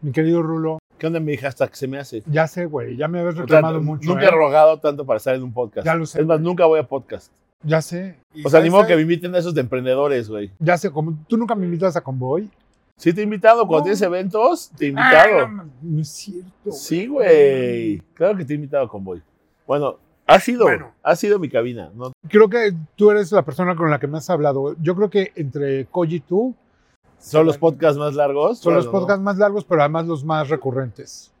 Mi querido Rulo, ¿Qué onda, mi hija? Hasta que se me hace. ya sé, güey, ya me habías O sea, reclamado mucho. Nunca ¿eh? he rogado tanto para estar en un podcast. Ya lo sé. Es más, nunca voy a podcast. Ya sé. O sea, ni ¿sabes modo que me inviten a esos de emprendedores, güey. Ya sé, como tú nunca me invitas a Convoy. Sí, te he invitado. Cuando No. tienes eventos, te he Ah, invitado. no, no es cierto. Sí, güey. Claro que te he invitado con Boy. Bueno, ha sido, Bueno. ha sido mi cabina. ¿no? Creo que tú eres la persona con la que más has hablado. Yo creo que entre Koji y tú Son los podcasts más largos. son los podcasts más largos, pero además los más recurrentes.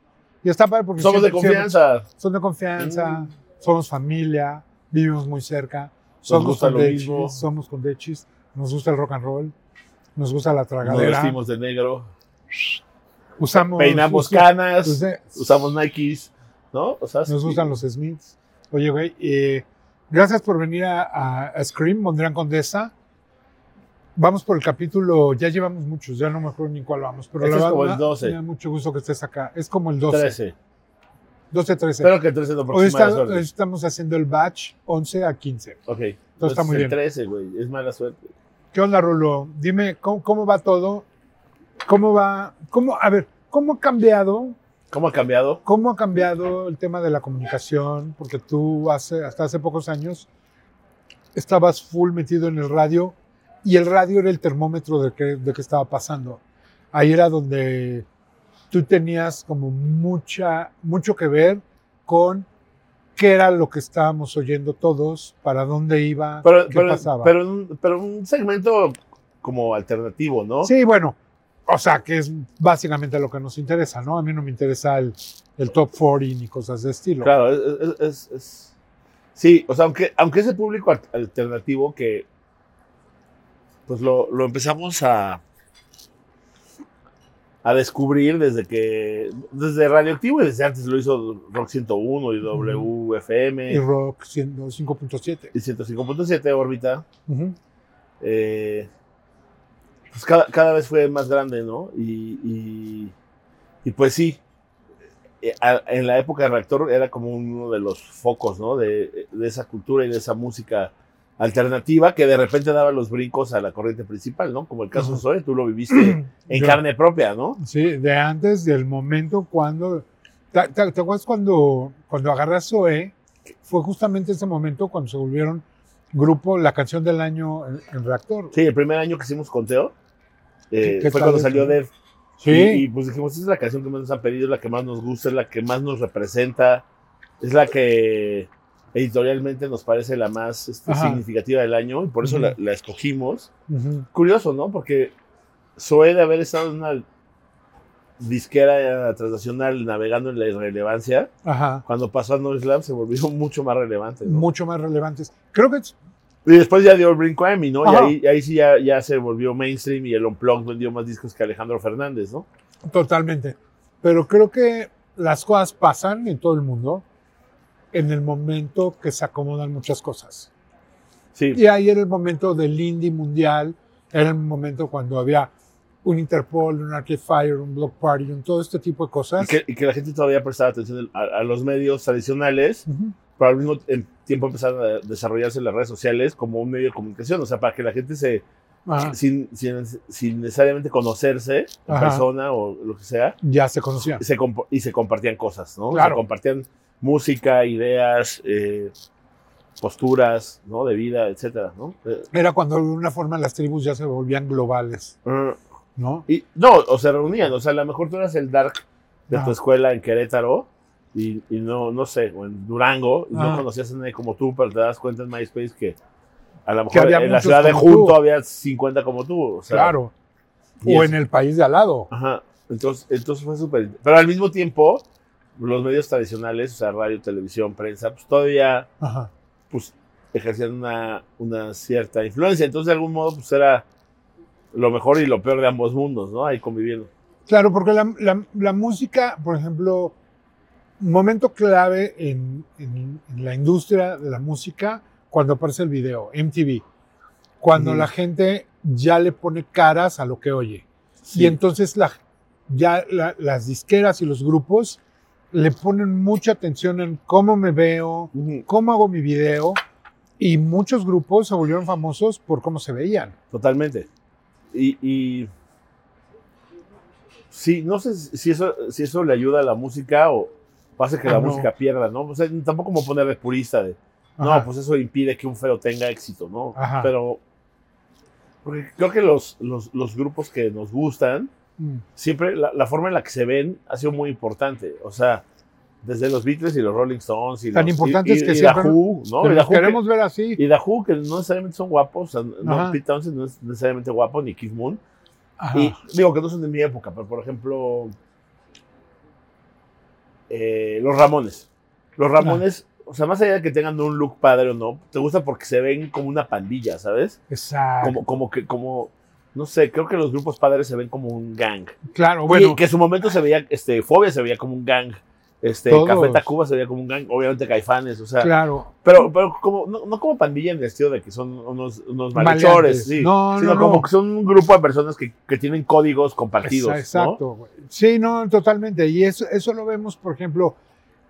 Y está padre porque. Somos de siempre- siempre- confianza. son de confianza, Mm. somos familia, vivimos muy cerca, somos gusta lo condechis, mismo. somos condechis, nos gusta el rock and roll, nos gusta la Nos tragadera, vestimos de negro. usamos, Peinamos usa- canas. usa- Usamos Nikes. ¿No? O sea, nos sí. gustan los Smiths. Oye, güey, eh, gracias por venir a, a- a Scream, Mondrian Condesa. Vamos por el capítulo, ya llevamos muchos, ya no me acuerdo ni cuál vamos, pero Este la es como el 12. me da mucho gusto que estés acá. Es como el 12, 13. 12, 13. Espero que el 13 no Hoy está- suerte. estamos haciendo el batch 11 a 15. Ok. Todo está muy el bien. 13, güey. Es mala suerte. ¿Qué onda, Rulo? Dime, ¿cómo, cómo va todo? ¿Cómo va? ¿Cómo, a ver, ¿cómo ha cambiado? ¿Cómo ha cambiado? ¿Cómo ha cambiado el tema de la comunicación? Porque tú hace, hasta hace pocos años estabas full metido en el radio y el radio era el termómetro de qué, de qué estaba pasando. Ahí era donde tú tenías como mucha, mucho que ver con qué era lo que estábamos oyendo todos, para dónde iba, Pero, qué pero, pasaba. pero, pero un segmento como alternativo, ¿no? Sí, bueno, o sea, que es básicamente lo que nos interesa, ¿no? A mí no me interesa el, el top 40 ni cosas de estilo. Claro, es, es- Sí, o sea, aunque, aunque ese público al- alternativo que pues lo, lo empezamos a a descubrir desde que desde Radioactivo y desde antes lo hizo Rock 101 y WFM Y rock siendo 5.7. y 105.7 órbita Ujú. eh, pues cada, cada vez fue más grande, ¿no? Y, y, y pues sí, eh, a- en la época de Reactor era como uno de los focos, ¿no? De, de esa cultura y de esa música alternativa que de repente daba los brincos a la corriente principal, ¿no? Como el caso de Ujú. Zoe, tú lo viviste en Yo- carne propia, ¿no? Sí, de antes, del momento cuando... ¿Te, te- te acuerdas cuando, cuando agarré a Zoe? Fue justamente ese momento cuando se volvieron grupo, la canción del año en, en Reactor. Sí, el primer año que hicimos conteo eh, ¿Qué fue cuando salió? Dev. Sí, Y, y, pues dijimos, esta es la canción que más nos han pedido, es la que más nos gusta, es la que más nos representa, es la que editorialmente nos parece la más este, significativa del año y por eso Ujú. la, la escogimos. Ujú. Curioso, ¿no? Porque Zoe de haber estado en una disquera transnacional navegando en la irrelevancia, Ajá. cuando pasó a No Slam se volvió mucho más relevante, ¿no? Mucho más relevantes. Creo que Y después ya dio el brinco a Emmy, ¿no? Y ahí, y ahí sí ya, ya se volvió mainstream y el Unplugged vendió más discos que Alejandro Fernández, ¿no? Totalmente. Pero creo que las cosas pasan en todo el mundo en el momento que se acomodan muchas cosas. Sí. Y ahí era el momento del indie mundial, era el momento cuando había un Interpol, un Arcade Fire, un Block Party, un todo este tipo de Y cosas. que, y que la gente todavía prestaba atención a, a los medios tradicionales, Ujú. pero al mismo em- tiempo empezaron a desarrollarse las redes sociales como un medio de comunicación, o sea, para que la gente se, sin, sin, sin necesariamente conocerse en Ajá. persona o lo que sea, ya se conocían. se y se compartían cosas, ¿no? Claro. Se compartían música, ideas, eh, posturas, ¿no? De vida, etcétera, ¿no? Eh, Era cuando de alguna forma las tribus ya se volvían globales, eh, ¿no? y, no, o se reunían, o sea, a lo mejor tú eras el dark de Ajá. tu escuela en Querétaro y, y no, no sé, o en Durango, y no Ajá. conocías a nadie como tú, pero te das cuenta en MySpace que a lo mejor en la ciudad de tú. Junto había 50 como tú. O sea, Claro. O en el país de al lado. Ajá. Entonces, entonces fue súper. Pero al mismo tiempo, los medios tradicionales, o sea, radio, televisión, prensa, pues todavía Ajá. pues, ejercían una, una cierta influencia. Entonces, de algún modo, pues era lo mejor y lo peor de ambos mundos, ¿no? Ahí conviviendo. Claro, porque la, la- la música, por ejemplo, momento clave en, en- en la industria de la música cuando aparece el video, MTV, cuando la gente ya le pone caras a lo que oye. Sí. Y entonces la, ya la- las disqueras y los grupos le ponen mucha atención en cómo me veo, Ujú. cómo hago mi video Y muchos grupos se volvieron famosos por cómo se veían. Totalmente. Y, y sí, no sé si eso, si eso le ayuda a la música o hace que Ah, la no. música pierda, ¿no? O sea, tampoco como ponerle purista de, no, Ajá. pues eso impide que un feo tenga éxito, ¿no? Ajá. Pero porque creo que los, los, los grupos que nos gustan, Mm. siempre la, la forma en la que se ven ha sido muy importante. O sea, desde los Beatles y los Rolling Stones y Tan los, importantes y, y- que y siempre- Who, ¿no? Pero Y los Who que- queremos ver así. y Who, que no necesariamente son guapos, o sea, no. Pete Townsend no es necesariamente guapo, ni Keith Moon. Ajá. Y digo que no son de mi época, pero por ejemplo, eh, los Ramones. Los Ramones, o sea, más allá de que tengan un look padre o no, te gusta porque se ven como una pandilla, ¿sabes? Exacto. Como, como que, como, no sé, creo que los grupos padres se ven como un gang. claro, bueno. y que en su momento se veía, este, Fobia se veía como un gang. Este, Todos. Café Tacuba se veía como un gang, obviamente Caifanes, o sea, claro. pero, pero como, no, no como pandilla en el estilo de que son unos, unos malhechores, sí, No, sino no, como no. que son un grupo de personas que, que tienen códigos compartidos. Exacto. güey. Sí, no, totalmente. Y eso, eso lo vemos, por ejemplo,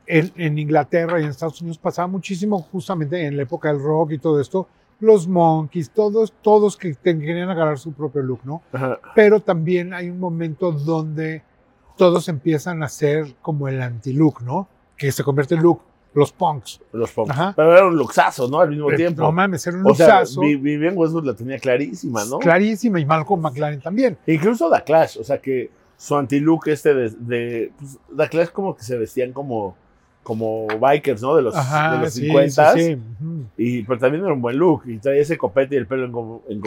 en, en Inglaterra y en Estados Unidos pasaba muchísimo justamente en la época del rock y todo esto. Los monkeys, todos, todos que querían agarrar su propio look, ¿no? Ajá. Pero también hay un momento donde todos empiezan a ser como el anti-look, ¿no? Que se convierte en look, los punks. Los punks. Ajá. Pero era un luxazo, ¿no? Al mismo Eh, tiempo. No mames, era un o sea, luxazo. Vivian Westwood la tenía clarísima, ¿no? Clarísima y Malcolm McLaren también. Incluso The Clash, o sea que su anti-look este de, de pues, The Clash como que se vestían como, como bikers, ¿no? De los, de los sí, 50 sí, sí. Y, pero también era un buen look. Y traía ese copete y el pelo engo- engominado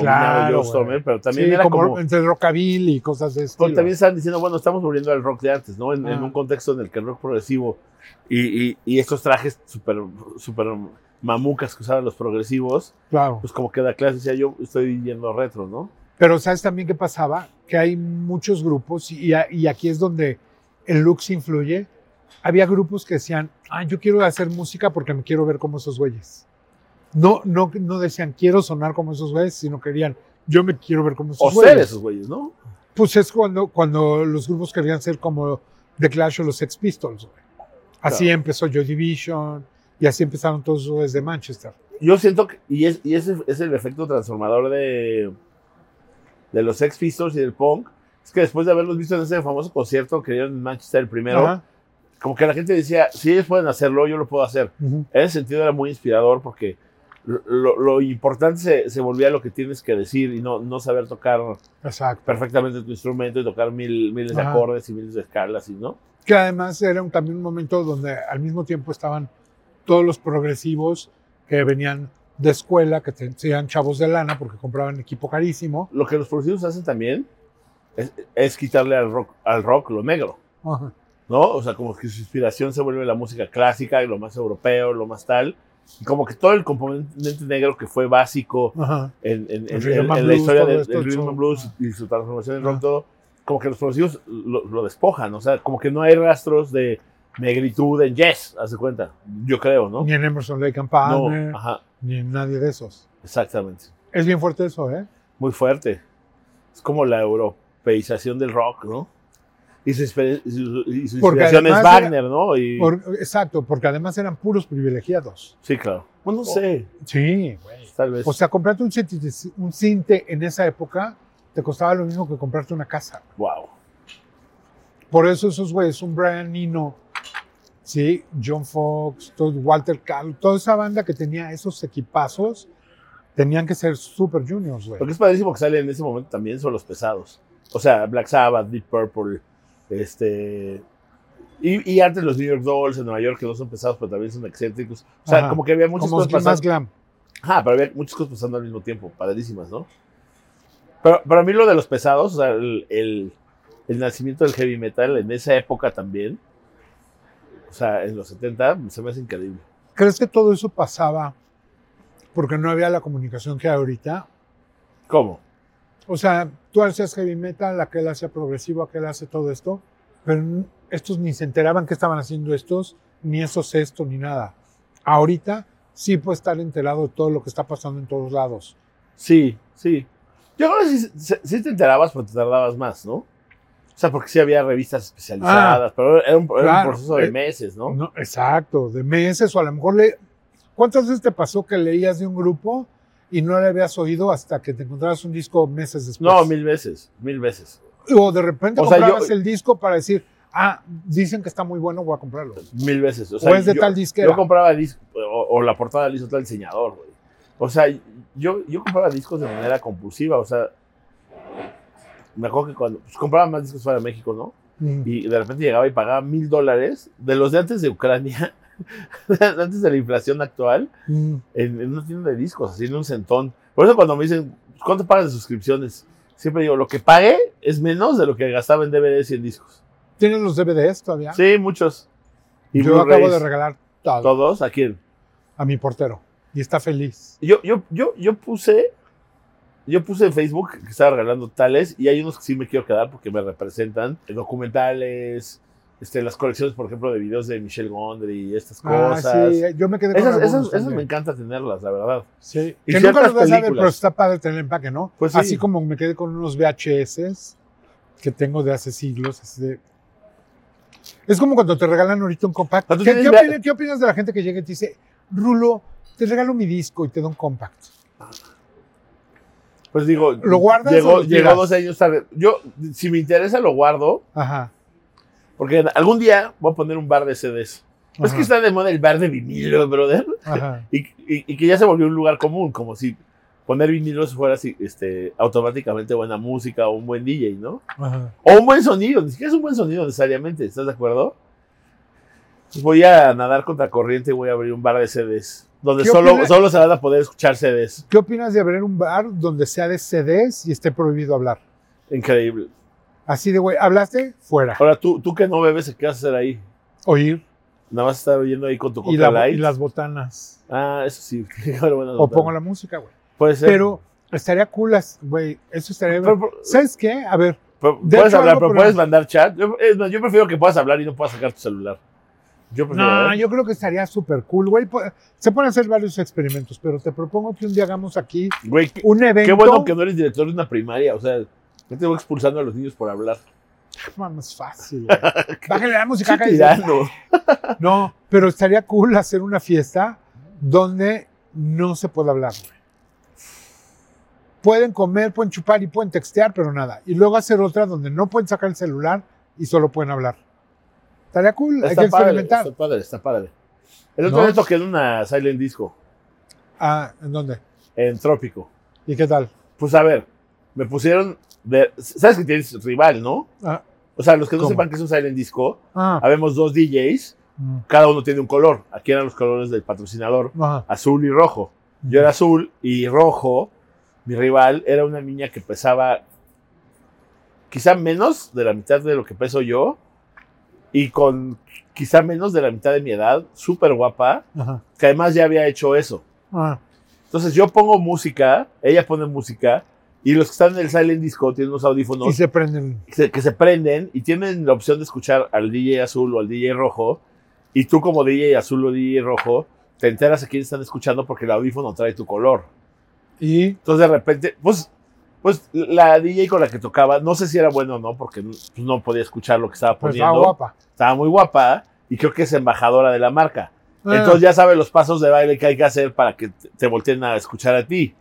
Claro, Joe güey. pero también era como, como... entre rockabilly y cosas de estilo. también estaban diciendo, bueno, estamos volviendo al rock de antes, ¿no? En, en Ah. un contexto en el que el rock progresivo y, y- y estos trajes súper super mamucas que usaban los progresivos, Claro. pues como que da clase decía, yo estoy yendo retro, ¿no? Pero ¿sabes también qué pasaba? Que hay muchos grupos y, y aquí es donde el look se influye. Había grupos que decían, ah, yo quiero hacer música porque me quiero ver como esos güeyes. No, no, no decían, quiero sonar como esos güeyes, sino querían, yo me quiero ver como O esos ser güeyes. esos güeyes, ¿no? Pues es cuando, cuando los grupos querían ser como The Clash o los Sex Pistols. güey. Así Claro. empezó Joy Division y así empezaron todos esos güeyes de Manchester. Yo siento que, y, es, y ese es el efecto transformador de, de los Sex Pistols y del punk, es que después de haberlos visto en ese famoso concierto que dieron en Manchester el primero, Ajá. Como que la gente decía, si ellos pueden hacerlo, yo lo puedo hacer. Ujú. En ese sentido era muy inspirador porque lo, lo- importante se, se volvía lo que tienes que decir y no, no saber tocar Exacto. perfectamente tu instrumento y tocar mil, miles de Ajá. acordes y miles de escalas y no. que además era un- también un momento donde al mismo tiempo estaban todos los progresivos que venían de escuela, que eran chavos de lana porque compraban equipo carísimo. Lo que los progresivos hacen también es, es quitarle al rock, al rock lo negro, Ajá. ¿No? O sea, como que su inspiración se vuelve la música clásica y lo más europeo, lo más tal. Y como que todo el componente negro que fue básico Ajá. en, en- en- en- en la blues, historia del, del rhythm and blues y su transformación en rock, todo, como que los progresivos lo, lo despojan, o sea, como que no hay rastros de negritud en Yes, haz de cuenta, yo creo, ¿no? Ni en Emerson Lake and Palmer, ni en nadie de esos. exactamente, Es bien fuerte eso, ¿eh? muy fuerte. Es como la europeización del rock, ¿no? Y su, y su- Porque inspiración es Wagner, ¿no? Y, Por- exacto, porque además eran puros privilegiados. sí, claro. Bueno, no sé, Sí, güey. tal vez. O sea, comprarte un cinte, un cinte en esa época te costaba lo mismo que comprarte una casa. wow. Por eso esos güeyes, un Brian Eno, ¿sí? John Fox, todo- Walter Carl, toda esa banda que tenía esos equipazos, tenían que ser super juniors, güey. Lo que es padrísimo que sale en ese momento también son los pesados. O sea, Black Sabbath, Deep Purple, este. Y, y antes los New York Dolls en Nueva York, que no son pesados, pero también son excéntricos. O sea, Ajá. como que había muchas Como cosas más pasando. glam. Ajá, pero había muchas cosas pasando al mismo tiempo, padrísimas, ¿no? Pero para mí lo de los pesados, o sea, el, el- el nacimiento del heavy metal en esa época también, o sea, en los 70, se me hace increíble. ¿Crees que todo eso pasaba porque no había la comunicación que hay ahorita? ¿Cómo? O sea, tú hacías heavy metal, aquel hacía progresivo, aquel hace todo esto, pero estos ni se enteraban que estaban haciendo estos, ni esos esto, ni nada. Ahorita sí puede estar enterado de todo lo que está pasando en todos lados. Sí, sí. Yo creo que sí, sí- te enterabas, pero te tardabas más, ¿no? O sea, porque sí había revistas especializadas, pero era un, era un claro. proceso de Eh, meses, ¿no? No, exacto, de meses o a lo mejor le, ¿Cuántas veces te pasó que leías de un grupo y no le habías oído hasta que te encontrabas un disco meses después? No, mil veces, mil veces. O de repente O sea, comprabas yo- el disco para decir, ah, dicen que está muy bueno, voy a comprarlo. Mil veces. O, O, sea, es de yo, tal disquera. Yo compraba discos, o, o la portada la hizo tal diseñador, güey. O sea, yo, yo compraba discos de manera compulsiva, o sea, me acuerdo que cuando pues, compraba más discos fuera de México, ¿no? Mm. Y de repente llegaba y pagaba mil dólares de los de antes de Ucrania, antes de la inflación actual, Mm. en, en una tienda de discos, así en un centón. Por eso cuando me dicen, ¿cuánto pagas de suscripciones? Siempre digo, lo que pagué es menos de lo que gastaba en DVDs y en discos. ¿Tienes los DVDs todavía? Sí, muchos. Y Yo acabo de regalar todo ¿Todos? ¿A quién? a mi portero y está feliz. Yo, yo, yo, yo puse, yo puse en Facebook que estaba regalando tales y hay unos que sí me quiero quedar porque me representan. Documentales, este, las colecciones, por ejemplo, de videos de Michelle Gondry y estas Ah, cosas. sí, yo me quedé con esas, esas, me encanta tenerlas, la verdad. Sí. Y Que nunca los vas a ver, pero está padre tener el empaque, ¿no? Pues sí. Así como me quedé con unos VHS que tengo de hace siglos. así de- Es como cuando te regalan ahorita un compact. Ah, ¿tú ¿Qué, opinas, qué opinas de la gente que llega y te dice, Rulo, te regalo mi disco y te da un compact? Pues digo, ¿Lo guardas o llegó, lo llegó dos años tarde. Yo, si me interesa, lo guardo, Ajá. Porque algún día voy a poner un bar de CDs. Es ajá, que está de moda el bar de vinilo, brother. ajá. Y, y- y que ya se volvió un lugar común, como si poner vinilos fuera así, este, automáticamente buena música o un buen DJ, ¿no? ajá. O un buen sonido, ni siquiera es un buen sonido necesariamente, ¿estás de acuerdo? Pues voy a nadar contra corriente y voy a abrir un bar de CDs, donde ¿Qué solo, solo se van a poder escuchar CDs. ¿Qué opinas de abrir un bar donde sea de CDs y esté prohibido hablar? Increíble. Así de, güey, ¿hablaste? Fuera. Ahora, tú, tú que no bebes, ¿qué vas a hacer ahí? Oír. Nada más estar oyendo ahí con tu Y, Coca la- Light. y las botanas. Ah, eso sí. O pongo la música, güey. Puede ser. Pero estaría cool, güey. Eso estaría. Pero- pero- ¿Sabes qué? A ver, pero puedes hablar, algo pero puedes mandar chat. Yo, es más, yo prefiero que puedas hablar y no puedas sacar tu celular. Yo prefiero. no, ¿eh? yo creo que estaría súper cool, güey. Se pueden hacer varios experimentos, pero te propongo que un día hagamos aquí un evento. qué bueno que no eres director de una primaria. O sea, no te voy expulsando a los niños por hablar. Más fácil, güey. Bájale la música tirano. No, pero estaría cool hacer una fiesta donde no se puede hablar, güey. Pueden comer, pueden chupar y pueden textear, pero nada. Y luego hacer otra donde no pueden sacar el celular y solo pueden hablar. Estaría cool, hay Está que padre, experimentar. está padre, está padre. El otro ¿No? día toqué en una Silent Disco, Ah, ¿en dónde? en Trópico. ¿Y qué tal? Pues a ver, me pusieron. De- ¿Sabes que tienes rival, no? Ah, O sea, los que no ¿Cómo? sepan que es un Silent Disco, ah, habemos dos DJs, mm, cada uno tiene un color. Aquí eran los colores del patrocinador, ajá. azul y rojo. Yo era azul y rojo. Mi rival era una niña que pesaba quizá menos de la mitad de lo que peso yo y con quizá menos de la mitad de mi edad, súper guapa, Ajá. que además ya había hecho eso. Ah, Entonces yo pongo música, ella pone música y los que están en el Silent Disco tienen unos audífonos y se prenden. que se, que se prenden y tienen la opción de escuchar al DJ azul o al DJ rojo y tú como DJ azul o DJ rojo te enteras a quién están escuchando porque el audífono trae tu color. Y Entonces de repente, pues, pues la DJ con la que tocaba, no sé si era bueno o no, porque no, pues, podía escuchar lo que estaba pues poniendo. va guapa. Estaba muy guapa y creo que es embajadora de la marca. Ah, Entonces ya sabe los pasos de baile que hay que hacer para que te volteen a escuchar a ti.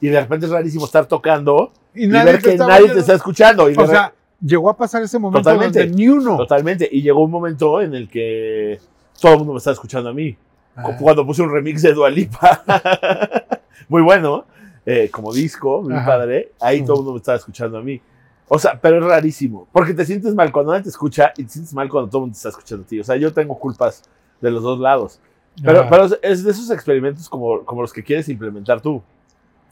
Y de repente es rarísimo estar tocando y y, ver te que nadie te oyendo. está escuchando. Y O sea, llegó a pasar ese momento Totalmente. donde ni uno. Totalmente. Y llegó un momento en el que todo el mundo me estaba escuchando a mí. Ah. Cuando puse un remix de Dualipa. Muy bueno. eh, como disco, muy Ajá. padre. Ahí todo el mundo me estaba escuchando a mí. O sea, pero es rarísimo. Porque te sientes mal cuando nadie te escucha y te sientes mal cuando todo el mundo te está escuchando a ti. O sea, yo tengo culpas de los dos lados. Pero, pero es de esos experimentos como, como los que quieres implementar tú.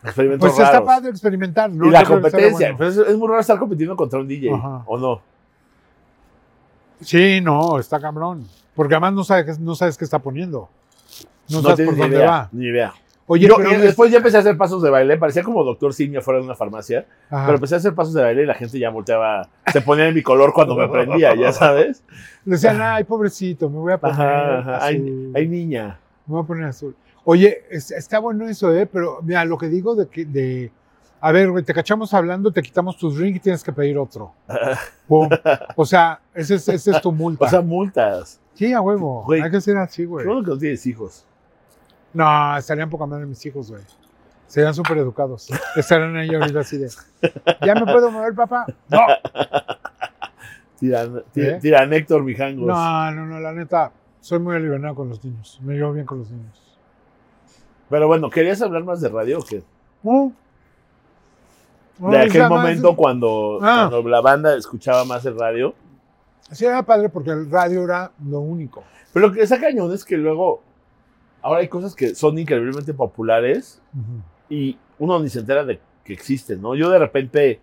Experimentos pues está raros. padre experimentar, ¿no? y la competencia. bueno. Pero es, muy raro estar compitiendo contra un DJ. Ajá. ¿O no? Sí, no, está cabrón. Porque además no sabes, no sabes qué está poniendo. No, No sabes por dónde idea. va. Ni idea. Oye, Yo- pero y después ya empecé a hacer pasos de baile, parecía como doctor Simia fuera de una farmacia, Ajá. pero empecé a hacer pasos de baile y la gente ya volteaba, se ponía en mi color cuando me prendía, ya sabes. Decían, ay, pobrecito, me voy a poner Ajá, ay, niña. Me voy a poner azul. Oye, es- está bueno eso, ¿eh? Pero mira, lo que digo de que, de, a ver, güey, te cachamos hablando, te quitamos tus drinks y tienes que pedir otro. Pum. O sea, ese es, ese es tu multa. O sea, multas. sí, a huevo. Güey. Hay que ser así, güey. Bueno que no tienes hijos. No, estarían poca madre mis hijos, güey. Serían súper educados. Estarían ahí ahorita así de. ¿Ya me puedo mover, papá? No. Tiran, tira, ¿Eh? tiran Héctor Mijangos. No, no, no, la neta. Soy muy alivianado con los niños. Me llevo bien con los niños. Pero bueno, ¿querías hablar más de radio o qué? No, de aquel momento cuando, Ah. cuando la banda escuchaba más el radio. Sí, era padre porque el radio era lo único. Pero lo que está cañón es que luego, ahora hay cosas que son increíblemente populares y uno ni se entera de que existen, ¿no? Yo de repente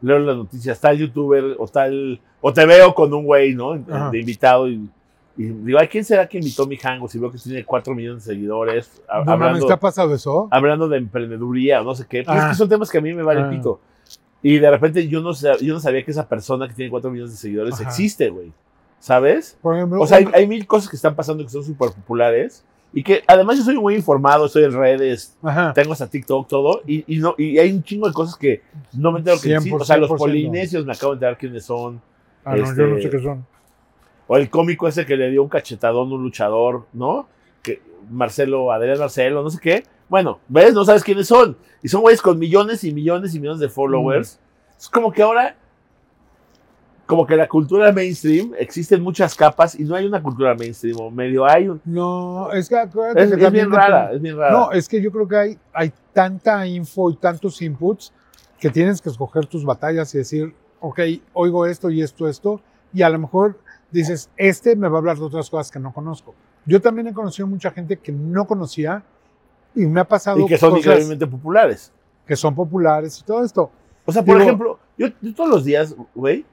leo las noticias, tal youtuber o tal, o te veo con un güey, ¿no? De invitado y, y digo, ay, ¿quién será que invitó a mi hango? Si veo que tiene 4 millones de seguidores, a- No mames, hablando, ¿te ha pasado eso? hablando de emprendeduría o no sé qué. Pues es Ah. que son temas que a mí me vale Ah. pito. Y de repente yo no, yo no sabía que esa persona que tiene 4 millones de seguidores Ajá. existe, güey. ¿Sabes? Por ejemplo, O sea, hay, hay mil cosas que están pasando que son súper populares y que además yo soy muy informado, estoy en redes, Ajá. tengo hasta TikTok, todo, y, y no, y hay un chingo de cosas que no me entero que existen. O sea, los 100%. polinesios me acabo de enterar quiénes son. Ah, no, yo no este- sé qué son. O el cómico ese que le dio un cachetadón a un luchador, ¿no? Que Marcelo, Adrián Marcelo, no sé qué. Bueno, ¿ves? No sabes quiénes son. Y son güeyes con millones y millones y millones de followers. Es como que ahora, como que la cultura mainstream, existen muchas capas y no hay una cultura mainstream o medio hay. un- No, es que acuérdate es, que es bien rara, es bien rara. No, es que yo creo que hay, hay tanta info y tantos inputs que tienes que escoger tus batallas y decir, ok, oigo esto y esto, esto, y a lo mejor dices, este me va a hablar de otras cosas que no conozco. Yo también he conocido mucha gente que no conocía y me ha pasado y que son increíblemente populares. que son populares y todo esto. O sea, por Digo- ejemplo, yo, yo todos los días, güey,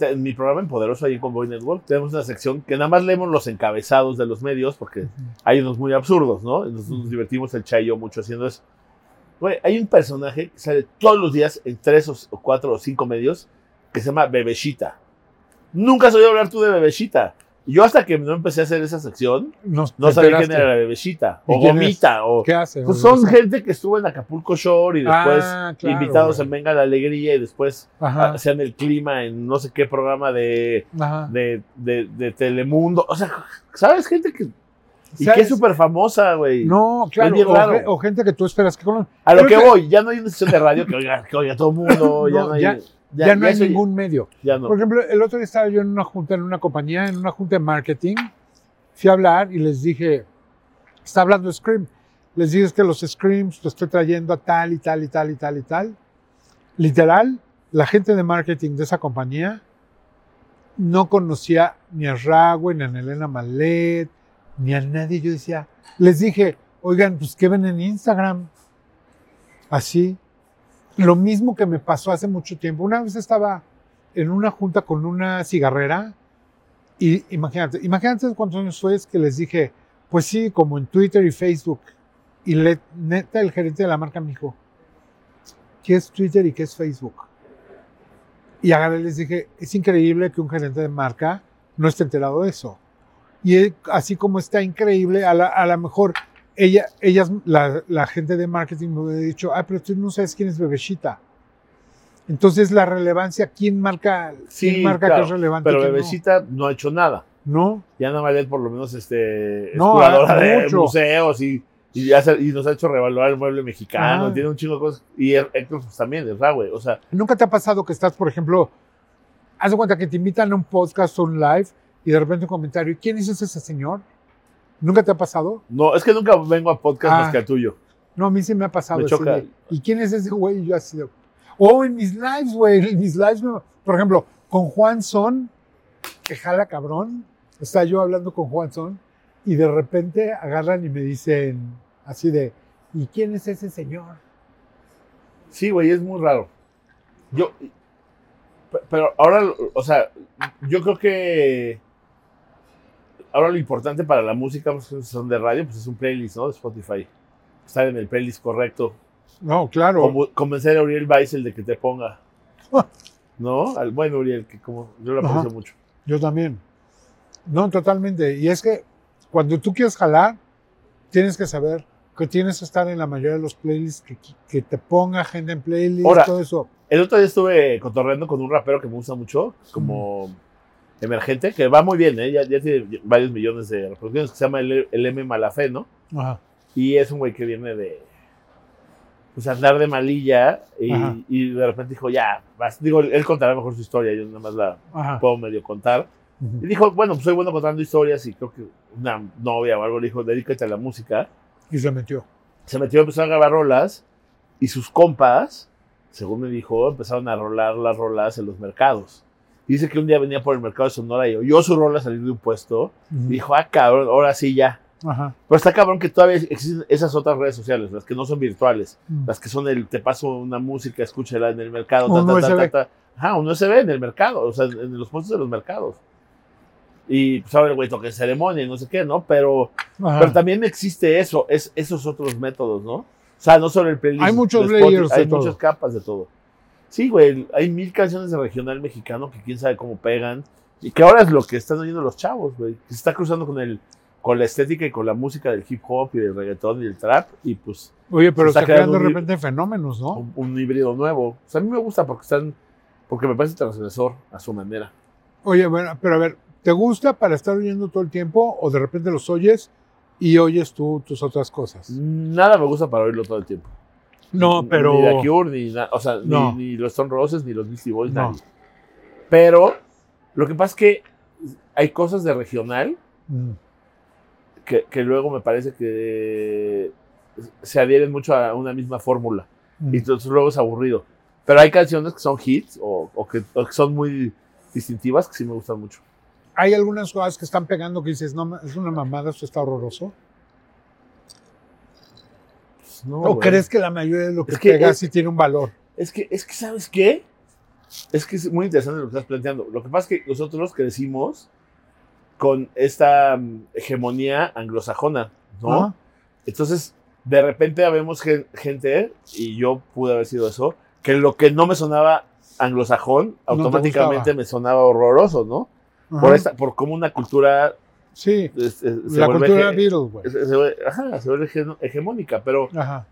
en mi programa en Poderoso ahí con Boy Network, tenemos una sección que nada más leemos los encabezados de los medios, porque hay unos muy absurdos, ¿no? Nos, nos divertimos el Chay y yo mucho haciendo eso. Güey, hay un personaje que sale todos los días en tres o, o cuatro o cinco medios que se llama Bebeshita. Nunca has oído hablar tú de Bebeshita. Y Yo hasta que no empecé a hacer esa sección, No, sabía quién era la Bebeshita. ¿Y O es? Gomita. O, ¿Qué hace? pues son gente que estuvo en Acapulco Shore y después Ah, claro, invitados güey. en Venga la Alegría y después Ajá, hacían el clima en no sé qué programa de, de, de, de Telemundo. O sea, ¿sabes? Gente que. Y ¿Sabes? que es súper famosa, güey. No, claro, o, o gente que tú esperas que. A lo que creo que- voy, ya no hay una sesión de radio que oiga, que oiga todo el mundo. ya No, no hay. ya- Ya, no hay ningún medio. Ya no. Por ejemplo, el otro día estaba yo en una junta, en una compañía, en una junta de marketing. Fui a hablar y les dije, está hablando Scream. Les dije "Es que los Screams los estoy trayendo a tal y tal y tal y tal y tal. Literal, la gente de marketing de esa compañía no conocía ni a Ragüe, ni a Elena Malet, ni a nadie. Yo decía, les dije, oigan, pues ¿qué ven en Instagram? Así. Lo mismo que me pasó hace mucho tiempo. Una vez estaba en una junta con una cigarrera y imagínate, imagínate cuántos años fue que les dije, pues sí, como en Twitter y Facebook. Y le, neta, el gerente de la marca me dijo, ¿qué es Twitter y qué es Facebook? Y agarré les dije, es increíble que un gerente de marca no esté enterado de eso. Y así como está increíble, a la, a la mejor ella, ellas, la, la gente de marketing me hubiera dicho, ah, pero tú no sabes quién es Bebeshita. Entonces la relevancia, ¿quién marca, quién Sí, marca claro, que es relevante? Pero quién no? Bebecita no ha hecho nada. No, Y Ana Malet, por lo menos, este, es No, curadora de mucho. museos y, y, hace- y nos ha hecho revalorar el mueble mexicano. Ah. Tiene un chingo de cosas. Y Héctor, pues también, es güey. O sea, ¿Nunca te ha pasado que estás, por ejemplo, haz de cuenta que te invitan a un podcast o un live y de repente un comentario, ¿quién es ese señor? ¿Nunca te ha pasado? no, es que nunca vengo a podcast Ah. más que al tuyo. No, a mí sí me ha pasado. Me choca. de, ¿Y quién es ese güey? Y yo así de, O en mis lives, güey, en mis lives, por ejemplo, con Juan Son, que jala cabrón, está yo hablando con Juan Son y de repente agarran y me dicen así de, ¿y quién es ese señor? Sí, güey, es muy raro. Yo. pe- Pero ahora, o sea, yo creo que. Ahora lo importante para la música, pues, son de radio, pues es un playlist, ¿no? De Spotify. Estar en el playlist correcto. No, claro. Como- convencer a Uriel Weissel de que te ponga. ¿No? Al buen Uriel, que como yo lo aprecio Ajá. mucho. Yo también. No, totalmente. Y es que cuando tú quieres jalar, tienes que saber que tienes que estar en la mayoría de los playlists, que, que te ponga gente en playlist, Ahora, todo eso. El otro día estuve cotorreando con un rapero que me gusta mucho, como emergente, que va muy bien, ¿eh? ya, ya tiene varios millones de reproducciones, que se llama el, el M Malafé, ¿no? Ajá. Y es un güey que viene de pues andar de malilla y, y de repente dijo, ya, vas. digo, él contará mejor su historia, yo nada más la Ajá. puedo medio contar. Y dijo, bueno, pues soy bueno contando historias y creo que una novia o algo le dijo, dedícate a la música. Y se metió. Se metió, empezó a grabar rolas y sus compas, según me dijo, empezaron a rolar las rolas en los mercados. Dice que un día venía por el mercado de Sonora y oyó su rola salir de un puesto y dijo, ah, cabrón, ahora sí ya. Ajá. Pero está cabrón que todavía existen esas otras redes sociales, las que no son virtuales, Mm. las que son el, te paso una música, escúchala en el mercado, Un ta, ta, ta, ta, ta. Ajá, un USB en el mercado, o sea, en los puestos de los mercados. Y pues ahora el güey toca en ceremonia y no sé qué, ¿no? Pero, Ajá. pero también existe eso, es, esos otros métodos, ¿no? O sea, no solo el playlist. Hay muchos de Spotify, layers de Hay todo. muchas capas de todo. Sí, güey, hay mil canciones de regional mexicano que quién sabe cómo pegan. Y que ahora es lo que están oyendo los chavos, güey. Que se está cruzando con el con la estética y con la música del hip hop y del reggaetón y del trap. Y pues Oye, pero se está está creando de creando repente fenómenos, ¿no? un, un híbrido nuevo. O sea, a mí me gusta porque están. Porque me parece transgresor a su manera. Oye, bueno, pero a ver, ¿te gusta para estar oyendo todo el tiempo o de repente los oyes y oyes tú tus otras cosas? Nada me gusta para oírlo todo el tiempo. No, pero... Ni The Cure, ni, o sea, No. ni, ni los Stone Roses, ni los Beastie Boys, No. nadie. Pero lo que pasa es que hay cosas de regional Mm. que, que luego me parece que se adhieren mucho a una misma fórmula. Mm. Y entonces luego es aburrido. Pero hay canciones que son hits o, o que, o que son muy distintivas que sí me gustan mucho. Hay algunas cosas que están pegando que dices, no, es una mamada, esto está horroroso. No, ¿O crees que la mayoría de lo que, Es que pega es- sí tiene un valor? Es que, es que, ¿sabes qué? Es que es muy interesante lo que estás planteando. Lo que pasa es que nosotros crecimos con esta mm, hegemonía anglosajona, ¿no? Entonces, de repente vemos gen- gente, y yo pude haber sido eso, que lo que no me sonaba anglosajón, te automáticamente me sonaba horroroso, ¿no? Por, esta, por cómo una cultura Sí, es- es- se la vuelve cultura Beatles, güey. se- ajá, se vuelve hege- hegemónica, pero Ajá.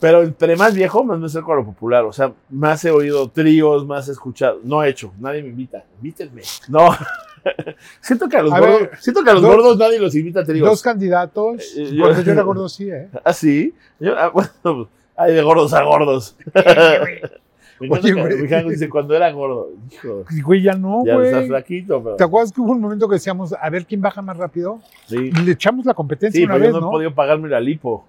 pero entre más viejo, más me acerco a lo popular. O sea, más he oído tríos, más he escuchado. No he hecho, nadie me invita. Invítenme. No. siento que a los, A gordos, ver, siento que a los dos- gordos nadie los invita a tríos. Dos candidatos. Eh, yo- Cuando yo era gordo, sí, ¿eh? ¿Ah, sí? Yo, ah, bueno, pues, hay de gordos a gordos. Me encanta Oye, que güey. mi jango dice cuando era gordo. Hijo, Güey, ya no, ya estás güey. flaquito, pero. ¿Te acuerdas que hubo un momento que decíamos, a ver quién baja más rápido? Sí, Y le echamos la competencia sí una pero vez, yo no, ¿no? he podido pagarme la lipo.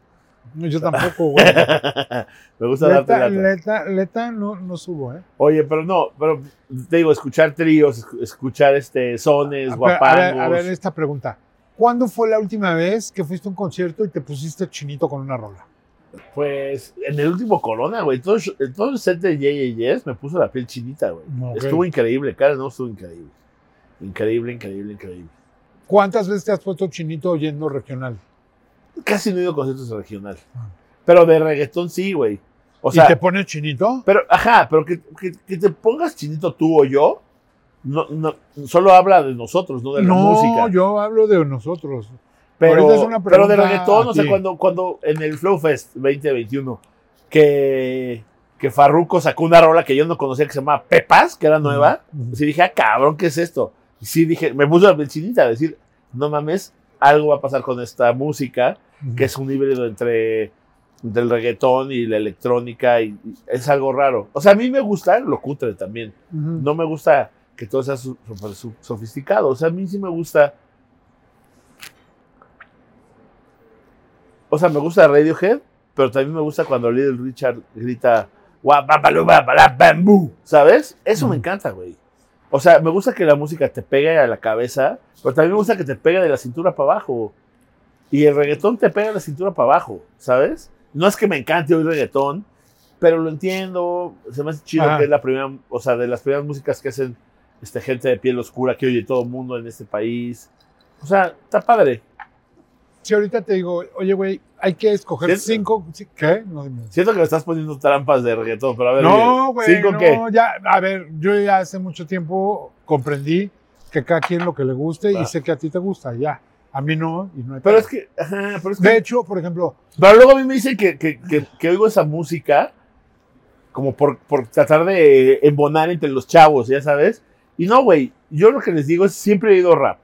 No, Yo tampoco, güey. me gusta darte Leta, lata. leta, leta no, no subo, ¿eh? Oye, pero no, pero te digo, escuchar tríos, esc- escuchar este sones, A ver, guapangos. a ver, a ver, esta pregunta. ¿Cuándo fue la última vez que fuiste a un concierto y te pusiste chinito con una rola? Pues en el último Corona, güey, todo, el- todo el set de Yes me puso la piel chinita, güey. Estuvo increíble, cara, no estuvo increíble. Increíble, increíble, increíble. ¿Cuántas veces te has puesto chinito oyendo regional? Casi no he ido a conciertos regional. Ah. Pero de reggaetón sí, güey. O ¿Y sea, te pones chinito? pero, ajá, pero que, que- que te pongas chinito tú o yo, no, no, solo habla de nosotros, no de la no, música. yo hablo de nosotros. Pero, es una pero de reggaetón, o sea, aquí. cuando, cuando en el Flow Fest 2021, que, que Farruko sacó una rola que yo no conocía que se llama Pepas, que era nueva, sí dije, ah, cabrón, ¿qué es esto? Y sí dije, me puso la bencinita a decir, no mames, algo va a pasar con esta música, que es un híbrido entre, entre el reggaetón y la electrónica, y, y es algo raro. O sea, a mí me gusta lo cutre también. No me gusta que todo sea sofisticado. O sea, a mí sí me gusta. O sea, me gusta Radiohead, pero también me gusta cuando Little Richard grita "Guapapaluba, bala, bambú", ¿sabes? Eso me encanta, güey. O sea, me gusta que la música te pegue a la cabeza, pero también me gusta que te pegue de la cintura para abajo. Y el reggaetón te pega de la cintura para abajo, ¿sabes? No es que me encante oír reggaetón, pero lo entiendo. Se me hace chido Ajá. que es la primera, o sea, de las primeras músicas que hacen este, gente de piel oscura que oye todo el mundo en este país. O sea, está padre. Si ahorita te digo, oye, güey, hay que escoger cinco. ¿Qué? No, dime. Siento que me estás poniendo trampas de reggaetón, pero a ver. No, güey. ¿Cinco no, qué? ya, a ver, yo ya hace mucho tiempo comprendí que cada quien lo que le guste Ah. y sé que a ti te gusta, ya. A mí no, y no hay Pero es que, ajá, pero es que De hecho, por ejemplo, Pero luego a mí me dicen que, que, que, que oigo esa música como por, por tratar de embonar entre los chavos, ya sabes. Y no, güey, yo lo que les digo es siempre he oído rap.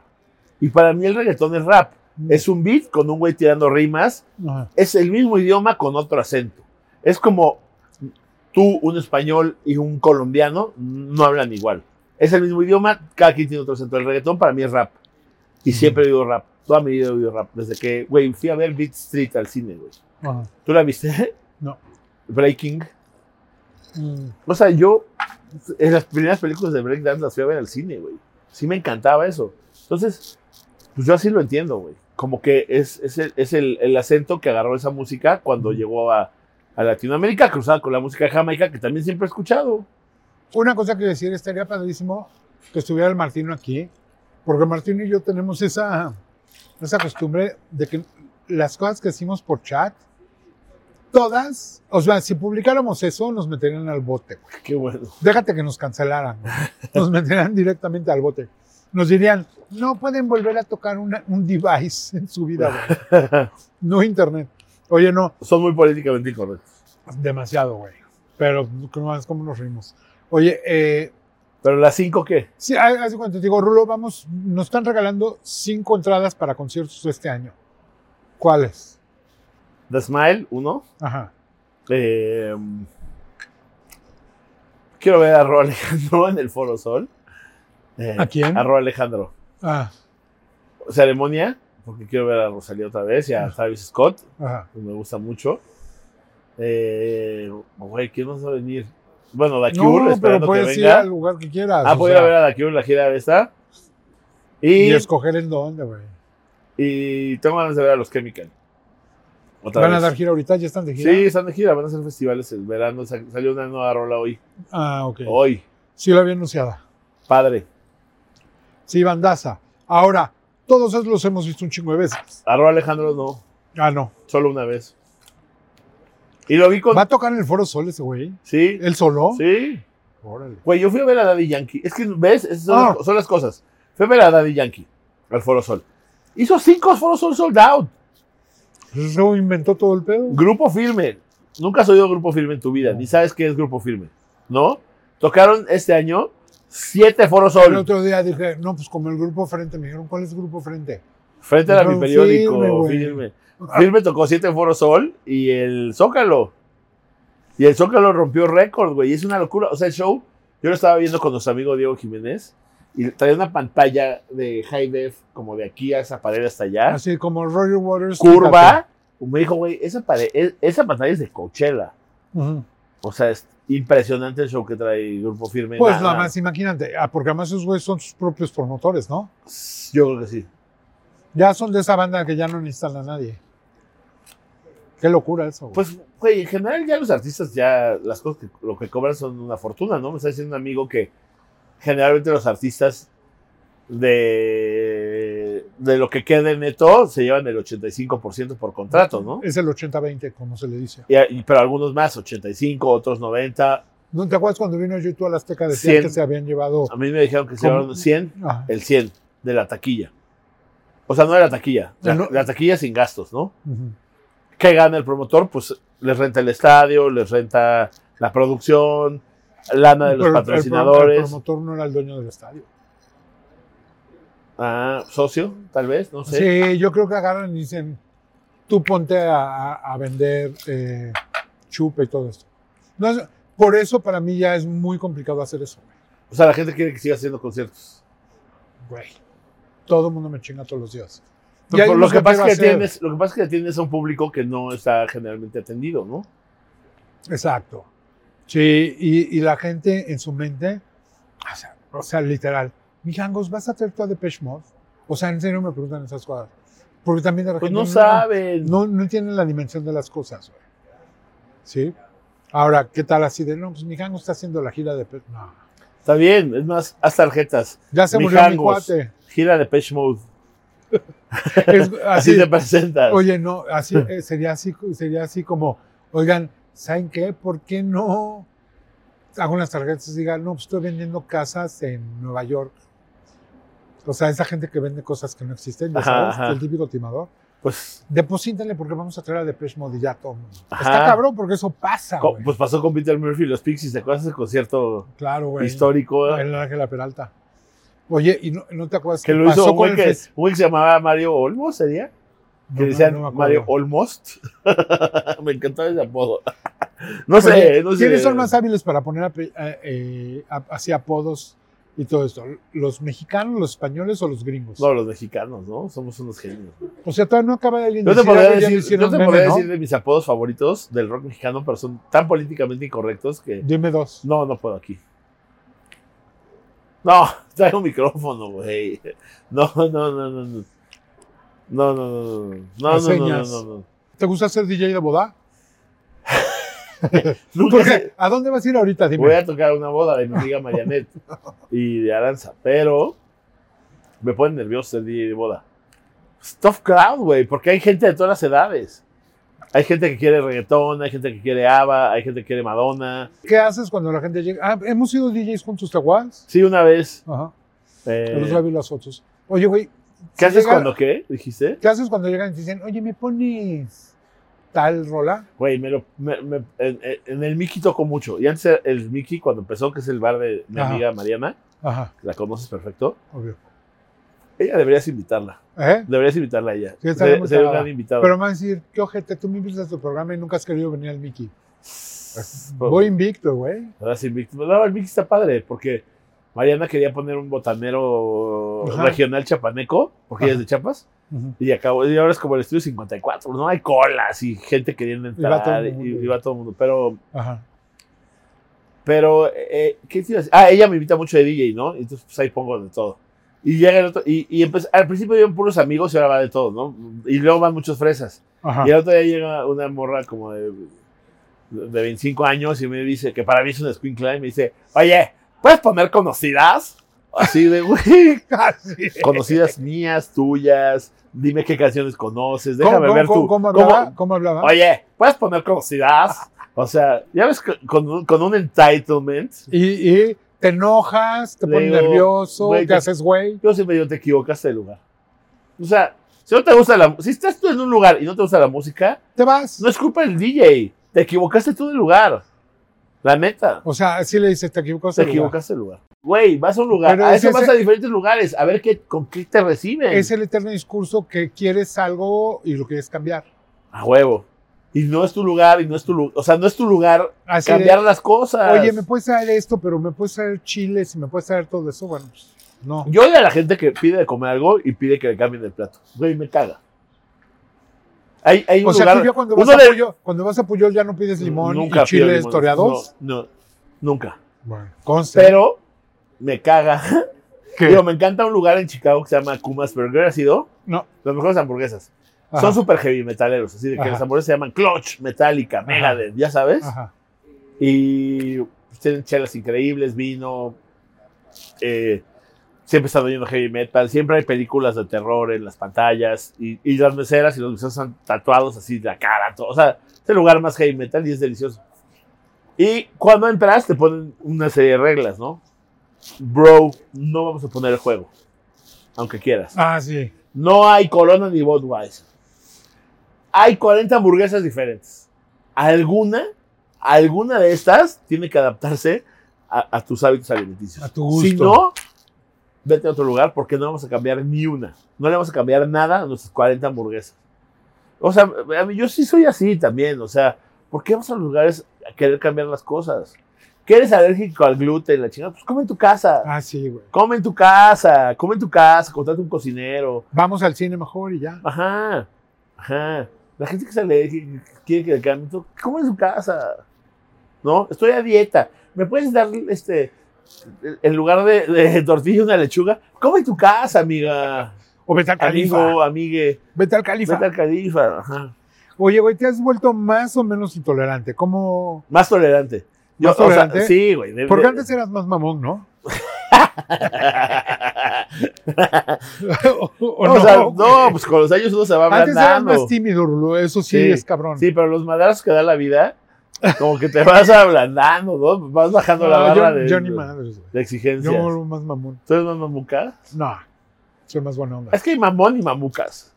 Y para mí el reggaetón es rap. Es un beat con un güey tirando rimas. Ajá. Es el mismo idioma con otro acento. Es como tú, un español y un colombiano, no hablan igual. Es el mismo idioma, cada quien tiene otro acento. El reggaetón para mí es rap. Y siempre he oído rap. Toda mi vida he oído rap. Desde que, güey, fui a ver Beat Street al cine, güey. Ajá. ¿Tú la viste? No. Breaking. Mm. O sea, yo en las primeras películas de Breakdance las fui a ver al cine, güey. Sí me encantaba eso. Entonces, pues yo así lo entiendo, güey. Como que es, es, el, es el- el acento que agarró esa música cuando llegó a, a Latinoamérica, cruzada con la música de Jamaica, que también siempre he escuchado. Una cosa que decir, estaría padrísimo que estuviera el Martino aquí, porque Martino y yo tenemos esa, esa costumbre de que las cosas que decimos por chat, todas, o sea, si publicáramos eso, nos meterían al bote. güey. Qué bueno. Déjate que nos cancelaran, güey. nos meterían directamente al bote. Nos dirían, no pueden volver a tocar una- un device en su vida, güey. no internet. Oye, no, Son muy políticamente incorrectos. demasiado, güey. Pero, ¿cómo es como nos rimos? Oye, eh, Pero las cinco, ¿qué? Sí, de cuenta, te digo, Rulo, vamos, nos están regalando cinco entradas para conciertos este año. ¿Cuáles? The Smile, uno. Ajá. Eh, quiero ver a Ro Alejandro en el Foro Sol. Eh, ¿A quién? A Ro Alejandro. Ah, Ceremonia, porque quiero ver a Rosalía otra vez y a Travis Scott, ajá. que me gusta mucho. Eh, güey, ¿quién nos va a venir? Bueno, The Cure, No, pero esperando que puedes ir venga. al lugar que quieras. Ah, ir a ver a The Cure, la gira esta. y, Y, escoger en dónde, güey. y tengo ganas de ver a los Chemical. Otra ¿Van a dar gira ahorita? ¿Ya están de gira? Sí, están de gira, van a hacer festivales el verano. Sa- Salió una nueva rola hoy. Ah, ok. Hoy, Sí, lo había anunciada. padre. Sí, bandaza. Ahora, todos esos los hemos visto un chingo de veces. A Ro Alejandro no, Ah, no. solo una vez. Y lo vi con. ¿Va a tocar en el Foro Sol ese güey? Sí, ¿Él solo? sí. Órale. Güey, yo fui a ver a Daddy Yankee. Es que, ¿ves? Esas son, Ah. las, son las cosas. Fui a ver a Daddy Yankee al Foro Sol. Hizo cinco Foro Sol sold out. Eso inventó todo el pedo. Grupo Firme. Nunca has oído Grupo Firme en tu vida, ni sabes qué es Grupo Firme. ¿No? Tocaron este año siete Foro El Sol. otro día dije, no, pues como el grupo frente. Me dijeron, ¿cuál es el grupo frente? Frente a mi periódico. Firme. Firme. Firme tocó siete Foro Sol y el Zócalo. Y el Zócalo rompió récord, güey. y Es una locura. O sea, el show, yo lo estaba viendo con nuestro amigo Diego Jiménez y traía una pantalla de high def como de aquí a esa pared hasta allá. Así como Roger Waters. curva. Me dijo, güey, esa, pared- es- esa pantalla es de Coachella. Ujú. O sea, es impresionante el show que trae Grupo Firme. Pues Nada. más, imagínate, ah, porque además esos güeyes son sus propios promotores, ¿no? Yo creo que sí. Ya son de esa banda que ya no necesitan a nadie. Qué locura eso. güey. Pues, güey, en general ya los artistas ya, las cosas que lo que cobran son una fortuna, ¿no? Me está diciendo un amigo que generalmente los artistas de, de lo que quede neto se llevan el 85% por contrato, ¿no? Es el 80-20, como se le dice. Y, y- pero algunos más, 85, otros 90. ¿No te acuerdas cuando vino YouTube a la Azteca? Decían 100. que se habían llevado. A mí me dijeron que se ¿Cómo? llevaron 100 Ah, el 100 de la taquilla. O sea, no de la taquilla, la, No. la taquilla sin gastos, ¿no? ujú. ¿Qué gana el promotor? Pues les renta el estadio, les renta la producción, lana de los Pero el- patrocinadores, El, promotor no era el dueño del estadio. Ah, socio, tal vez, no sé. Sí, yo creo que agarran y dicen, tú ponte a, vender eh, chupe y todo esto. No por eso para mí ya es muy complicado hacer eso. O sea, la gente quiere que siga haciendo conciertos. Güey. Todo el mundo me chinga todos los días. Pero lo, que pasa es que tienes, lo que pasa es que tienes a un público que no está generalmente atendido, ¿no? Exacto. Sí, y, y la gente en su mente, o sea, o sea, literal, mijangos, ¿vas a traer tu a Depeche Mode? O sea, en serio me preguntan esas cosas. Porque también de Pues repente no saben. no, no entienden la dimensión de las cosas. güey. ¿Sí? Ahora, ¿qué tal así de, no, pues mijangos está haciendo la gira de... No. Está bien, es más, haz tarjetas. Ya se murió mi Mijangos. cuate. Gira de Pitch Mode. Es Así, así, te presentas. oye, no, así, eh, sería así, sería así como, oigan, ¿saben qué? ¿Por qué no hago unas tarjetas y digan, no, pues estoy vendiendo casas en Nueva York? O sea, esa gente que vende cosas que no existen, ya Ajá, sabes, ajá. el típico timador. Pues, Deposítenle porque vamos a traer a Depeche Mode y ya todo. Está cabrón porque eso pasa, co- pues pasó con Peter Murphy y los Pixies, ¿te acuerdas ese concierto Claro, güey. histórico? El Ángela Peralta. Oye, ¿y no, no te acuerdas Que qué lo hizo pasó un con güey el que, que se llamaba Mario Olmo, ¿sería? Que No, decían no. Mario Olmost. me encantaba ese apodo. no sé, Oye, no sé. ¿Quiénes son más hábiles para poner eh, eh, así apodos y todo esto? ¿Los mexicanos, los españoles o los gringos? No, los mexicanos, ¿no? Somos unos genios. O sea, todavía no acaba de alguien Yo te decir podría decir, yo te meme, podría ¿no? decir de mis apodos favoritos del rock mexicano, pero son tan políticamente incorrectos que Dime dos. no, no puedo aquí. No, traigo un micrófono, güey. No, no, no, no, no. No, no, no, no, no, no, no, no, no. ¿Te gusta ser DJ de boda? Porque, ¿A dónde vas a ir ahorita? Dime. Voy a tocar una boda de mi amiga Marianet y de Aranza, pero me pone nervioso ser DJ de boda. Tough crowd, güey, porque hay gente de todas las edades. Hay gente que quiere reggaetón, hay gente que quiere ABBA, hay gente que quiere Madonna. ¿Qué haces cuando la gente llega? Ah, hemos sido DJs juntos, ¿te acuerdas? Sí, una vez. Ajá. eh, los vi las fotos. Oye, güey. ¿Qué haces llega- cuando qué? ¿Dijiste? ¿Qué haces cuando llegan y te dicen, oye, me pones tal rola? Güey, me lo, me- me- en, en el Mickey tocó mucho. Y antes el Mickey, cuando empezó, que es el bar de mi Ajá. amiga Mariana, Ajá, la conoces perfecto. obvio. Ella deberías invitarla. ¿Eh? Deberías invitarla a ella. Sí, Se- Sería un cagada. gran invitado. Pero me van a decir, qué ojete, tú me invitas a tu programa y nunca has querido venir al Mickey. Pues, Voy invicto, güey. Mickey- No, el Mickey está padre, porque Mariana quería poner un botanero Ajá. regional chapaneco, porque ella es de Chiapas, Ujú. y acabó, y ahora es como el estudio 54, no hay colas y gente queriendo Y va todo entrar, el y, mundo. y va todo el mundo, pero Ajá. Pero, eh, ¿qué te? Ah, ella me invita mucho de DJ, ¿no? Entonces, pues ahí pongo de todo. Y llega el otro, y, y empe- al principio iban puros amigos y ahora va de todo, ¿no? Y luego van muchos fresas. Ajá. Y el otro día llega una morra como de, de 25 años y me dice, que para mí es una squinkla, y me dice, oye, ¿puedes poner conocidas? Así de, güey, conocidas mías, tuyas, dime qué canciones conoces, ¿Cómo, déjame cómo, ver cómo, tu... cómo hablaba? ¿Cómo hablaba? Oye, ¿puedes poner conocidas? O sea, ya ves, con un, con un entitlement, Y, y te enojas, te pones nervioso, güey, te haces güey. yo siempre digo, te equivocaste de lugar. O sea, si no te gusta la si estás tú en un lugar y no te gusta la música, Te vas. no es culpa del DJ. Te equivocaste tú de lugar. La neta. O sea, así le dices, te equivocaste. Te lugar. equivocaste de lugar. Güey, vas a un lugar. Pero a es eso vas ese- a diferentes lugares. A ver qué, con qué te reciben. Es el eterno discurso que quieres algo y lo quieres cambiar. A huevo. Y no es tu lugar y no es tu lugar. O sea, no es tu lugar Así de, cambiar las cosas. Oye, ¿me puedes traer esto, pero me puedes traer chiles y me puedes traer todo eso? Bueno, pues no. Yo odio a la gente que pide de comer algo y pide que le cambien el plato. Güey, me caga. Hay, hay un O sea, lugar. ya cuando vas, a de- Puyol, cuando vas a Puyol ya no pides limón Nunca y chiles limón. toreados. No, no, nunca. Bueno, conste. Pero me caga. ¿Qué? Digo, me encanta un lugar en Chicago que se llama Kuma's Burger. ¿Has ido? No. Las mejores hamburguesas. Ajá, Son súper heavy metaleros. Así de que Ajá. las hamburguesas se llaman Clutch, Metallica, Megadeth, ya sabes. Ajá. Y tienen chelas increíbles, vino. eh, siempre están oyendo heavy metal. Siempre hay películas de terror en las pantallas. Y, y las meseras y los meseros están tatuados así de la cara. Todo. O sea, es el lugar más heavy metal y es delicioso. Y cuando entras te ponen una serie de reglas, ¿no? Bro, no vamos a poner el juego. Aunque quieras. Ah, sí. No hay Corona ni Budweiser. Hay 40 hamburguesas diferentes. Alguna, alguna de estas tiene que adaptarse a, a tus hábitos alimenticios. A tu gusto. Si no, vete a otro lugar porque no vamos a cambiar ni una. No le vamos a cambiar nada a nuestras 40 hamburguesas. O sea, yo sí soy así también. O sea, ¿por qué vamos a los lugares a querer cambiar las cosas? ¿Que eres alérgico al gluten, la chingada? Pues come en tu casa. Ah, sí, güey. Come en tu casa, come en tu casa, contrata un cocinero. Vamos al cine mejor y ya. Ajá, ajá. La gente que se alérgica, quiere que le cambie, todo, come en su casa. ¿No? Estoy a dieta. ¿Me puedes dar este, en lugar de, de tortilla una lechuga? Come en tu casa, amiga. O vete al califa. Amigo, amigue. Vete al califa. Vete al califa. Ajá. Oye, güey, ¿te has vuelto más o menos intolerante? ¿Cómo? Más tolerante. ¿Más o sea, sí, güey. de- Porque de- antes eras más mamón, ¿no? o, sea, no, pues con los años uno se va Antes eras ablandando. más tímido, Rulo. Eso sí, Sí, es cabrón. Sí, pero los madrazos que da la vida, como que te vas ablandando, ¿no? Vas bajando la barra yo, de, yo ni madres, de exigencias. Yo más mamón. ¿Tú eres más mamuca? No, soy más buena onda. Es que hay mamón y mamucas.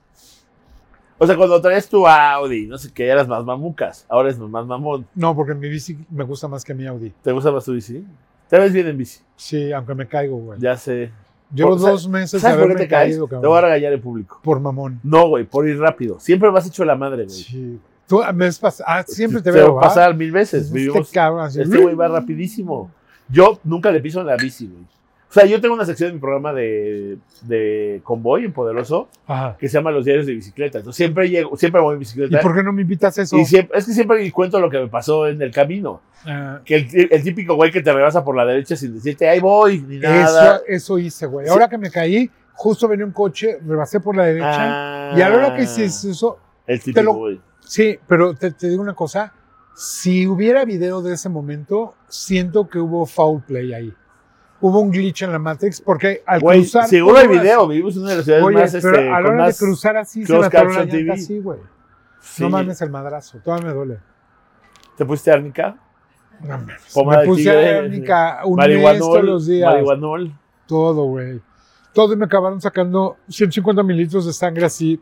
O sea, cuando traes tu Audi, no sé qué, eras más mamucas. Ahora es más mamón. No, porque mi bici me gusta más que mi Audi. ¿Te gusta más tu bici? Te ves bien en bici. Sí, aunque me caigo, güey. Ya sé. Llevo dos meses de ¿Sabes por qué haberme te caes? caído, Te voy a regañar en público. Por mamón. No, güey, por ir rápido. Siempre me has hecho la madre, güey. Sí. Tú me has pas- ah, siempre te Te veo. pasar mil veces. Este Vivimos, cabrón así. este güey va rapidísimo. Yo nunca le piso en la bici, güey. O sea, yo tengo una sección en mi programa de, de convoy en Poderoso Ajá. que se llama Los Diarios de Bicicleta. Entonces siempre llego, siempre voy en ¿Y bicicleta. por qué no me invitas a eso? Y siempre, es que siempre cuento lo que me pasó en el camino. Ah, Que el, el típico güey que te rebasa por la derecha sin decirte, ahí voy, ni nada. eso, eso hice, güey. Ahora que me caí, justo venía un coche, rebasé por la derecha. Ah, y a la hora que hiciste eso, El típico lo- güey. sí, pero te, te digo una cosa. Si hubiera video de ese momento, siento que hubo foul play ahí. Hubo un glitch en la Matrix porque al Güey, cruzar. seguro hay video, vivimos en una de las ciudades Oye, más, pero este, a la hora de cruzar así se me atoró la llanta así, güey. Sí. No mames el madrazo, todavía me duele. ¿Te pusiste árnica? No mames. Me puse árnica un mes todos los días. marihuanol. Todo, güey. Todo y me acabaron sacando 150 mililitros de sangre así.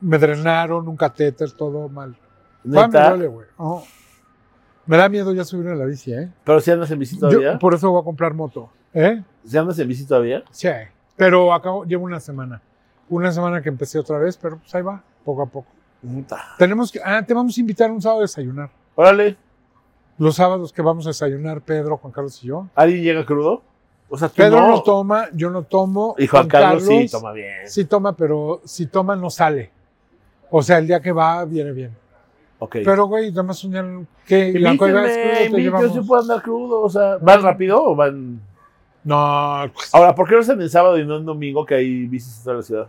Me drenaron un catéter, todo mal. Todavía me Neta. duele, güey. Oh. Me da miedo ya subir a la bici, ¿eh? Pero si andas en bici Yo todavía. por eso voy a comprar moto. ¿Eh? Si andas en bici todavía. Sí. Pero acabo, llevo una semana. Una semana que empecé otra vez, pero pues ahí va, poco a poco. Puta. Tenemos que, ah, te vamos a invitar un sábado a desayunar. Órale, Los sábados que vamos a desayunar, Pedro, Juan Carlos y yo. ¿alguien llega crudo? O sea, tú Pedro no, no. toma, yo no tomo. Y Juan Carlos, sí toma bien. Sí toma, pero si toma no sale. O sea, el día que va, viene bien. Ok. Pero, güey, nada más día que la cueva es crudo, Invítenme, te llevamos. yo puedo andar crudo. O sea, ¿van rápido o van...? No, pues, Ahora, ¿por qué no están en sábado y no en domingo que hay bicis toda la ciudad?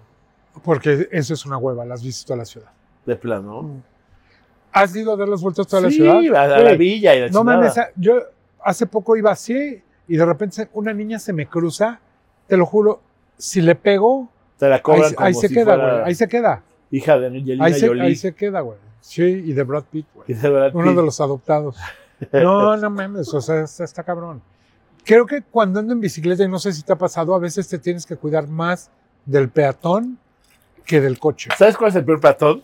porque eso es una hueva, las visitas a la ciudad. De plano. ¿Has ido a dar las vueltas toda sí, la ciudad? a, a la villa y la No mames, yo hace poco iba así y de repente una niña se me cruza, te lo juro, si le pego, Te la ahí, cobran se- como ahí se si queda, güey, ahí se queda. hija de Angelina Ahí se, Jolie. ahí se queda, güey. Sí, y de Brad Pitt, güey. Y de Brad Uno Pitt. de los adoptados. No, no mames, o sea, está, está cabrón. Creo que cuando ando en bicicleta, y no sé si te ha pasado, a veces te tienes que cuidar más del peatón que del coche. ¿Sabes cuál es el peor peatón?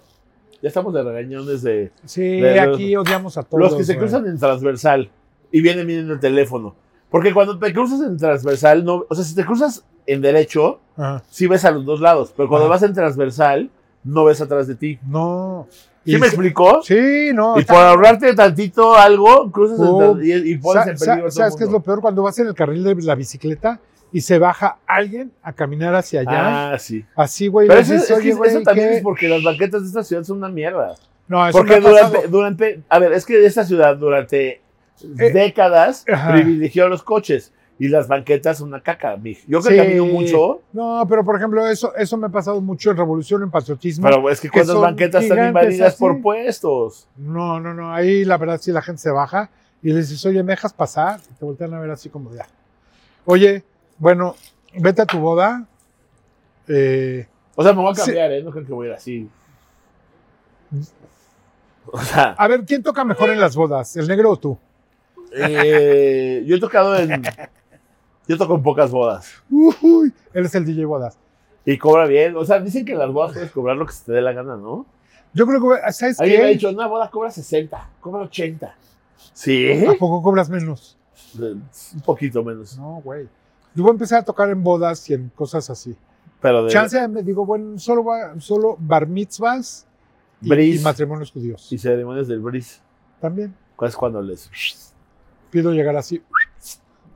Ya estamos de regañón desde Sí, De los- aquí odiamos a todos. los que se güey. cruzan en transversal y vienen viendo el teléfono. Porque cuando te cruzas en transversal, no, o sea, si te cruzas en derecho, Ajá. sí ves a los dos lados, pero cuando Ajá. vas en transversal, no ves atrás de ti. No. ¿Sí Y me explicó? Sí, no. y por ahorrarte tantito algo, cruzas Oh, tran- y, y pones en peligro todo ¿Sabes el qué es lo peor? Cuando vas en el carril de la bicicleta y se baja alguien a caminar hacia allá. Ah, sí. Así, güey. Pero eso, dices, es que "Oye, güey, eso también ¿qué?". es porque las banquetas de esta ciudad son una mierda. No, eso Porque pasado. durante, durante, a ver, es que esta ciudad durante Eh, décadas ajá. privilegió los coches y las banquetas una caca. Yo que Sí. camino mucho, No, pero por ejemplo, eso, eso me ha pasado mucho en Revolución, en Patriotismo. pero es que que cuántas son banquetas están invadidas así. por puestos. No, no, no. Ahí la verdad sí la gente se baja y le dices, oye, ¿me dejas pasar? Y te voltean a ver así como ya. Oye, bueno, vete a tu boda. Eh, O sea, me voy a Sí. cambiar, ¿eh? No creo que voy a ir así. O sea, a ver, ¿quién toca mejor en las bodas? ¿El negro o tú? eh, yo he tocado en. Yo toco en pocas bodas. Uy, él es el DJ bodas. Y cobra bien. O sea, dicen que en las bodas puedes cobrar lo que se te dé la gana, ¿no? Yo creo que, ¿sabes Alguien me ha dicho, una boda cobra 60, cobra 80. ¿Sí? ¿A poco cobras menos? Un poquito menos. No, güey. Yo voy a empezar a tocar en bodas y en cosas así. Pero de. Chance, me digo, bueno, solo, solo bar mitzvahs y, Bris. y matrimonios judíos. Y ceremonias del bris. También ¿Cuál es cuando les.? pido llegar así.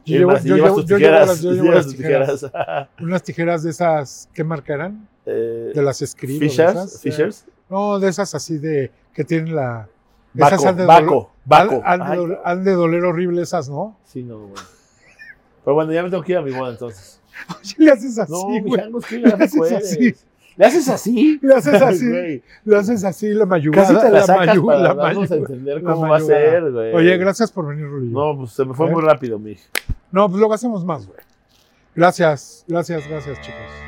Llevo, yo llevo- tus yo llevo tijeras. las, yo llevo las tijeras. tijeras. Unas tijeras de esas, ¿qué marca eran? Eh, De las Scrib. o de Fishers. eh, Fishers. No, de esas así de que tienen la. Baco. esas han de Baco. Baco. Han, han de doler, han de doler horrible esas, ¿no? Sí, no, bueno. Pero bueno, ya me tengo que ir a mi boda entonces. Le haces así, No, güey. es que Le no haces así. ¿Le haces así? Le haces así. Güey, Le haces así la mayugada. Casi te la la sacas mayu- para la darnos a mayu- entender cómo va a ser, güey. Oye, gracias por venir. No, pues se me fue ¿Eh? muy rápido, mi. No, pues luego hacemos más, güey. Gracias, gracias, gracias, chicos.